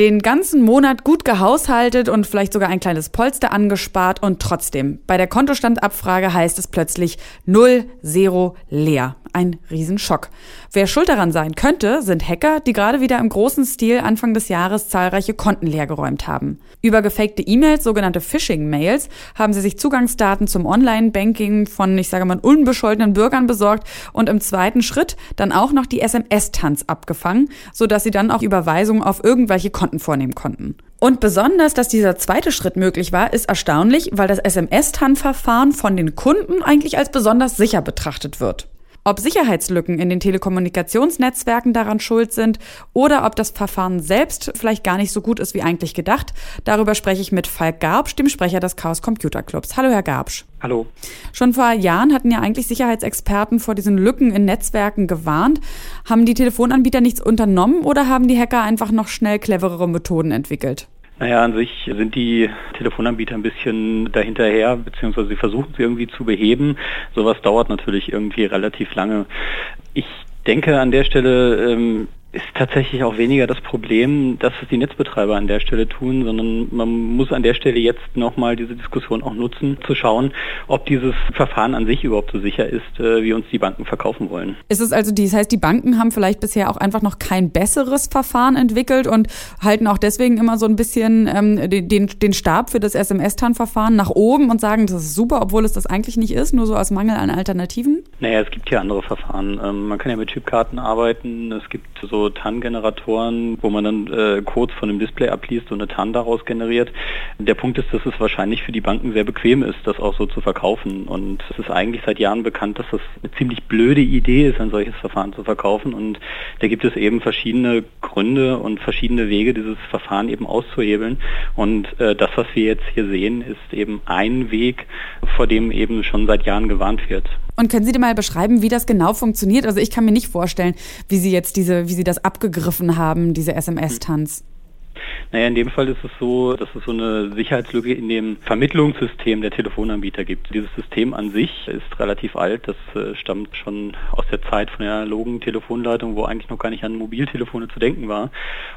Den ganzen Monat gut gehaushaltet und vielleicht sogar ein kleines Polster angespart und trotzdem, bei der Kontostandabfrage heißt es plötzlich 0, 0, leer. Ein Riesenschock. Wer schuld daran sein könnte, sind Hacker, die gerade wieder im großen Stil Anfang des Jahres zahlreiche Konten leergeräumt haben. Über gefakte E-Mails, sogenannte Phishing-Mails, haben sie sich Zugangsdaten zum Online-Banking von, ich sage mal, unbescholtenen Bürgern besorgt und im zweiten Schritt dann auch noch die SMS-Tanz abgefangen, sodass sie dann auch Überweisungen auf irgendwelche Konten vornehmen konnten. Und besonders, dass dieser zweite Schritt möglich war, ist erstaunlich, weil das SMS-TAN-Verfahren von den Kunden eigentlich als besonders sicher betrachtet wird. Ob Sicherheitslücken in den Telekommunikationsnetzwerken daran schuld sind oder ob das Verfahren selbst vielleicht gar nicht so gut ist wie eigentlich gedacht, darüber spreche ich mit Falk Garbsch, dem Sprecher des Chaos Computer Clubs. Hallo, Herr Garbsch. Hallo. Schon vor Jahren hatten ja eigentlich Sicherheitsexperten vor diesen Lücken in Netzwerken gewarnt. Haben die Telefonanbieter nichts unternommen oder haben die Hacker einfach noch schnell cleverere Methoden entwickelt? Naja, an sich sind die Telefonanbieter ein bisschen dahinterher, beziehungsweise sie versuchen sie irgendwie zu beheben. Sowas dauert natürlich irgendwie relativ lange. Ich denke an der Stelle, ähm, ist tatsächlich auch weniger das Problem, dass es die Netzbetreiber an der Stelle tun, sondern man muss an der Stelle jetzt nochmal diese Diskussion auch nutzen, zu schauen, ob dieses Verfahren an sich überhaupt so sicher ist, äh, wie uns die Banken verkaufen wollen. Ist es also, das heißt, die Banken haben vielleicht bisher auch einfach noch kein besseres Verfahren entwickelt und halten auch deswegen immer so ein bisschen ähm, den, den Stab für das SMS-TAN-Verfahren nach oben und sagen, das ist super, obwohl es das eigentlich nicht ist, nur so aus Mangel an Alternativen? Naja, es gibt ja andere Verfahren. Ähm, man kann ja mit Chipkarten arbeiten, es gibt so TAN-Generatoren, wo man dann äh, Codes von dem Display abliest und eine TAN daraus generiert. Der Punkt ist, dass es wahrscheinlich für die Banken sehr bequem ist, das auch so zu verkaufen. Und es ist eigentlich seit Jahren bekannt, dass das eine ziemlich blöde Idee ist, ein solches Verfahren zu verkaufen. Und da gibt es eben verschiedene Gründe und verschiedene Wege, dieses Verfahren eben auszuhebeln. Und äh, das, was wir jetzt hier sehen, ist eben ein Weg, vor dem eben schon seit Jahren gewarnt wird. Und können Sie dir mal beschreiben, wie das genau funktioniert? Also ich kann mir nicht vorstellen, wie Sie jetzt diese, wie Sie das abgegriffen haben, diese SMS-Tanz. Naja, in dem Fall ist es so, dass es so eine Sicherheitslücke in dem Vermittlungssystem der Telefonanbieter gibt. Dieses System an sich ist relativ alt. Das äh, stammt schon aus der Zeit von der analogen Telefonleitung, wo eigentlich noch gar nicht an Mobiltelefone zu denken war.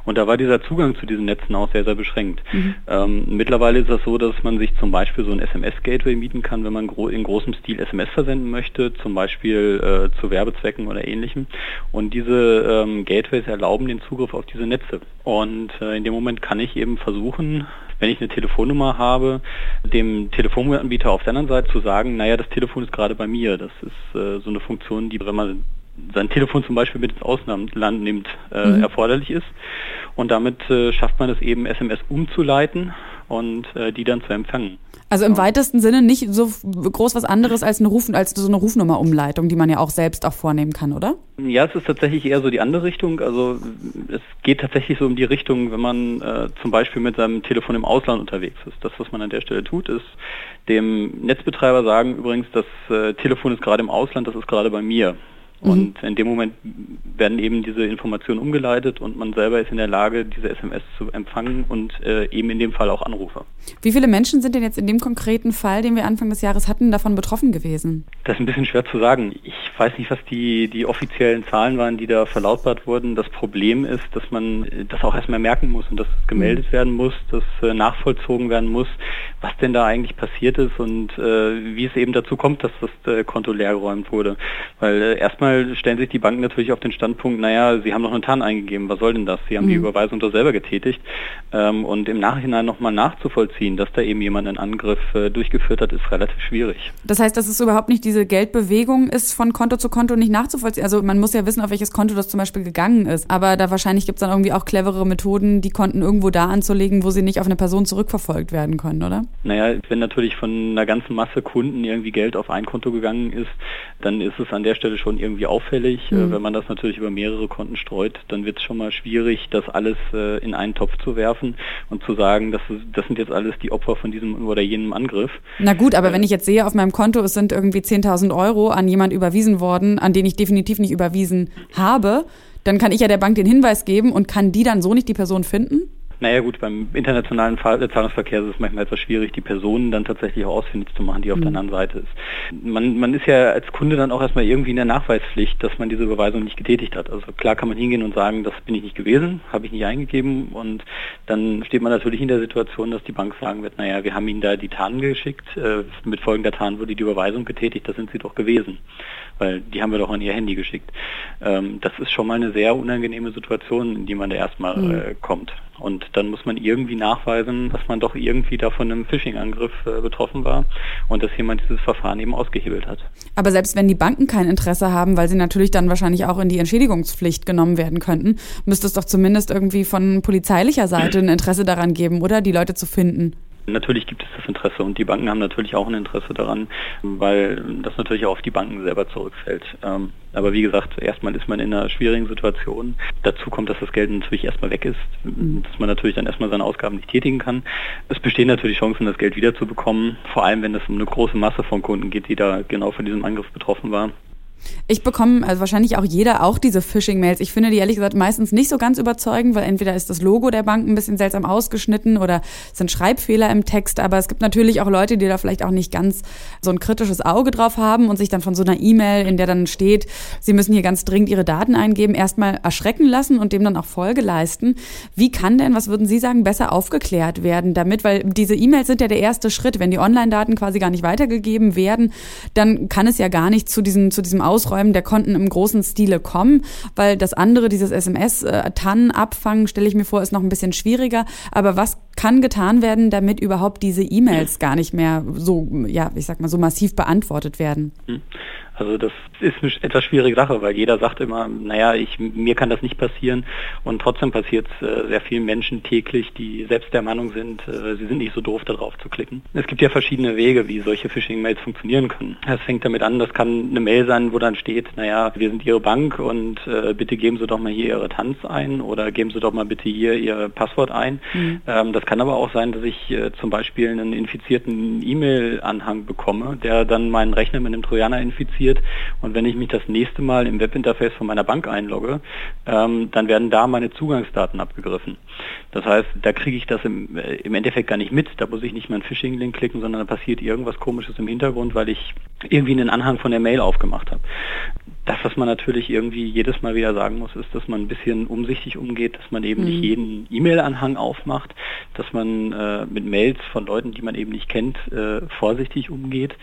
Und da war dieser Zugang zu diesen Netzen auch sehr, sehr beschränkt. Mhm. Ähm, mittlerweile ist es so, dass man sich zum Beispiel so ein SMS-Gateway mieten kann, wenn man gro in großem Stil SMS versenden möchte, zum Beispiel äh, zu Werbezwecken oder ähnlichem. Und diese ähm, Gateways erlauben den Zugriff auf diese Netze. Und äh, in dem Moment kann ich eben versuchen, wenn ich eine Telefonnummer habe, dem Telefonanbieter auf der anderen Seite zu sagen, naja, das Telefon ist gerade bei mir. Das ist äh, so eine Funktion, die, wenn man sein Telefon zum Beispiel mit ins Ausland nimmt, äh, mhm. erforderlich ist. Und damit äh, schafft man es eben, SMS umzuleiten und äh, die dann zu empfangen. Also im weitesten Sinne nicht so groß was anderes als eine, Ruf, als so eine Rufnummerumleitung, die man ja auch selbst auch vornehmen kann, oder? Ja, es ist tatsächlich eher so die andere Richtung. Also es geht tatsächlich so um die Richtung, wenn man äh, zum Beispiel mit seinem Telefon im Ausland unterwegs ist. Das, was man an der Stelle tut, ist dem Netzbetreiber sagen übrigens, das äh, Telefon ist gerade im Ausland, das ist gerade bei mir. Mhm. Und in dem Moment werden eben diese Informationen umgeleitet und man selber ist in der Lage, diese SMS zu empfangen und äh, eben in dem Fall auch Anrufe. Wie viele Menschen sind denn jetzt in dem konkreten Fall, den wir Anfang des Jahres hatten, davon betroffen gewesen? Das ist ein bisschen schwer zu sagen. Ich weiß nicht, was die, die offiziellen Zahlen waren, die da verlautbart wurden. Das Problem ist, dass man das auch erstmal merken muss und dass es gemeldet mhm. werden muss, dass äh, nachvollzogen werden muss, was denn da eigentlich passiert ist und äh, wie es eben dazu kommt, dass das äh, Konto leergeräumt wurde. Weil äh, erstmal stellen sich die Banken natürlich auf den Standpunkt, naja, sie haben noch eine TAN eingegeben, was soll denn das? Sie haben mhm. die Überweisung doch selber getätigt. Ähm, und im Nachhinein nochmal nachzuvollziehen, dass da eben jemand einen Angriff äh, durchgeführt hat, ist relativ schwierig. Das heißt, dass es überhaupt nicht diese Geldbewegung ist von Konto zu Konto nicht nachzuvollziehen. Also man muss ja wissen, auf welches Konto das zum Beispiel gegangen ist. Aber da wahrscheinlich gibt es dann irgendwie auch clevere Methoden, die Konten irgendwo da anzulegen, wo sie nicht auf eine Person zurückverfolgt werden können, oder? Naja, wenn natürlich von einer ganzen Masse Kunden irgendwie Geld auf ein Konto gegangen ist, dann ist es an der Stelle schon irgendwie auffällig. Äh, mhm. Wenn man das natürlich über mehrere Konten streut, dann wird es schon mal schwierig, das alles äh, in einen Topf zu werfen und zu sagen, das, das sind jetzt alles die Opfer von diesem oder jenem Angriff. Na gut, aber äh, wenn ich jetzt sehe auf meinem Konto, es sind irgendwie 10.000 Euro an jemand überwiesen worden, an den ich definitiv nicht überwiesen habe, dann kann ich ja der Bank den Hinweis geben und kann die dann so nicht die Person finden? Naja gut, beim internationalen Zahlungsverkehr ist es manchmal etwas schwierig, die Personen dann tatsächlich auch ausfindig zu machen, die auf mhm. der anderen Seite ist. Man, man ist ja als Kunde dann auch erstmal irgendwie in der Nachweispflicht, dass man diese Überweisung nicht getätigt hat. Also klar kann man hingehen und sagen, das bin ich nicht gewesen, habe ich nicht eingegeben und dann steht man natürlich in der Situation, dass die Bank sagen wird, naja, wir haben Ihnen da die Tarn geschickt, äh, mit folgender Tarn wurde die Überweisung getätigt, das sind Sie doch gewesen, weil die haben wir doch an Ihr Handy geschickt. Ähm, das ist schon mal eine sehr unangenehme Situation, in die man da erstmal mhm. äh, kommt. Und dann muss man irgendwie nachweisen, dass man doch irgendwie da von einem Phishing-Angriff äh, betroffen war und dass jemand dieses Verfahren eben ausgehebelt hat. Aber selbst wenn die Banken kein Interesse haben, weil sie natürlich dann wahrscheinlich auch in die Entschädigungspflicht genommen werden könnten, müsste es doch zumindest irgendwie von polizeilicher Seite ein Interesse daran geben, oder die Leute zu finden. Natürlich gibt es das Interesse und die Banken haben natürlich auch ein Interesse daran, weil das natürlich auch auf die Banken selber zurückfällt. Ähm, aber wie gesagt, erstmal ist man in einer schwierigen Situation. Dazu kommt, dass das Geld natürlich erstmal weg ist, mhm. dass man natürlich dann erstmal seine Ausgaben nicht tätigen kann. Es bestehen natürlich Chancen, das Geld wiederzubekommen, vor allem wenn es um eine große Masse von Kunden geht, die da genau von diesem Angriff betroffen war. Ich bekomme, also wahrscheinlich auch jeder, auch diese Phishing-Mails. Ich finde die ehrlich gesagt meistens nicht so ganz überzeugend, weil entweder ist das Logo der Bank ein bisschen seltsam ausgeschnitten oder sind Schreibfehler im Text. Aber es gibt natürlich auch Leute, die da vielleicht auch nicht ganz so ein kritisches Auge drauf haben und sich dann von so einer E-Mail, in der dann steht, sie müssen hier ganz dringend ihre Daten eingeben, erstmal erschrecken lassen und dem dann auch Folge leisten. Wie kann denn, was würden Sie sagen, besser aufgeklärt werden damit? Weil diese E-Mails sind ja der erste Schritt. Wenn die Online-Daten quasi gar nicht weitergegeben werden, dann kann es ja gar nicht zu diesem, zu diesem Ausräumen der Konten im großen Stile kommen, weil das andere, dieses SMS-Tannen äh, abfangen, stelle ich mir vor, ist noch ein bisschen schwieriger. Aber was kann getan werden, damit überhaupt diese E-Mails gar nicht mehr so, ja, ich sag mal, so massiv beantwortet werden? Also das ist eine etwas schwierige Sache, weil jeder sagt immer, naja, ich, mir kann das nicht passieren und trotzdem passiert es äh, sehr vielen Menschen täglich, die selbst der Meinung sind, äh, sie sind nicht so doof, darauf zu klicken. Es gibt ja verschiedene Wege, wie solche Phishing-Mails funktionieren können. Es fängt damit an, das kann eine Mail sein, wo dann steht, naja, wir sind Ihre Bank und äh, bitte geben Sie doch mal hier Ihre Tanz ein oder geben Sie doch mal bitte hier Ihr Passwort ein. Mhm. Ähm, das kann aber auch sein, dass ich äh, zum Beispiel einen infizierten E-Mail-Anhang bekomme, der dann meinen Rechner mit einem Trojaner infiziert passiert. Und wenn ich mich das nächste Mal im Webinterface von meiner Bank einlogge, ähm, dann werden da meine Zugangsdaten abgegriffen. Das heißt, da kriege ich das im, äh, im Endeffekt gar nicht mit. Da muss ich nicht mal einen Phishing-Link klicken, sondern da passiert irgendwas Komisches im Hintergrund, weil ich irgendwie einen Anhang von der Mail aufgemacht habe. Das, was man natürlich irgendwie jedes Mal wieder sagen muss, ist, dass man ein bisschen umsichtig umgeht, dass man eben mhm. nicht jeden E-Mail-Anhang aufmacht, dass man äh, mit Mails von Leuten, die man eben nicht kennt, äh, vorsichtig umgeht.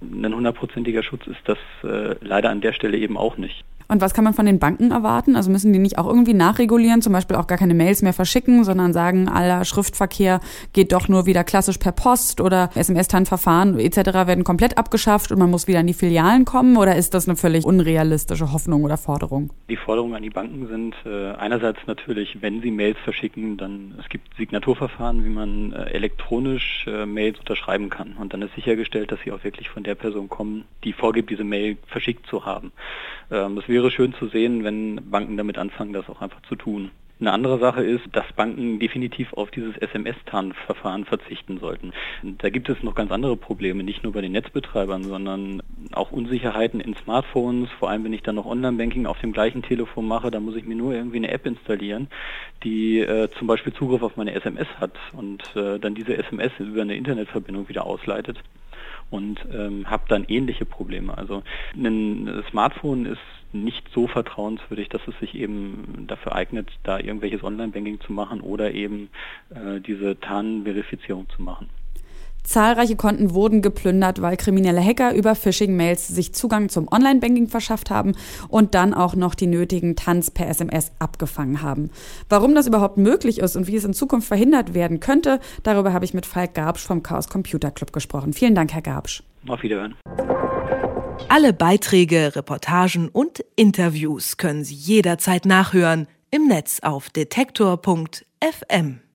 Ein hundertprozentiger Schutz ist das äh, leider an der Stelle eben auch nicht. Und was kann man von den Banken erwarten? Also müssen die nicht auch irgendwie nachregulieren, zum Beispiel auch gar keine Mails mehr verschicken, sondern sagen, aller Schriftverkehr geht doch nur wieder klassisch per Post oder SMS-TAN-Verfahren etc. werden komplett abgeschafft und man muss wieder in die Filialen kommen? Oder ist das eine völlig unrealistische Hoffnung oder Forderung? Die Forderungen an die Banken sind äh, einerseits natürlich, wenn sie Mails verschicken, dann es gibt Signaturverfahren, wie man äh, elektronisch äh, Mails unterschreiben kann. Und dann ist sichergestellt, dass sie auch wirklich von der Person kommen, die vorgibt, diese Mail verschickt zu haben. Ähm, das wäre schön zu sehen, wenn Banken damit anfangen, das auch einfach zu tun. Eine andere Sache ist, dass Banken definitiv auf dieses SMS-TAN-Verfahren verzichten sollten. Da gibt es noch ganz andere Probleme, nicht nur bei den Netzbetreibern, sondern auch Unsicherheiten in Smartphones. Vor allem, wenn ich dann noch Online-Banking auf dem gleichen Telefon mache, da muss ich mir nur irgendwie eine App installieren, die äh, zum Beispiel Zugriff auf meine SMS hat und äh, dann diese SMS über eine Internetverbindung wieder ausleitet und ähm, habe dann ähnliche Probleme. Also ein Smartphone ist nicht so vertrauenswürdig, dass es sich eben dafür eignet, da irgendwelches Online-Banking zu machen oder eben äh, diese Tarnverifizierung zu machen. Zahlreiche Konten wurden geplündert, weil kriminelle Hacker über Phishing-Mails sich Zugang zum Online-Banking verschafft haben und dann auch noch die nötigen Tanz per SMS abgefangen haben. Warum das überhaupt möglich ist und wie es in Zukunft verhindert werden könnte, darüber habe ich mit Falk Garbsch vom Chaos Computer Club gesprochen. Vielen Dank, Herr Garbsch. Auf Wiederhören. Alle Beiträge, Reportagen und Interviews können Sie jederzeit nachhören im Netz auf detektor.fm.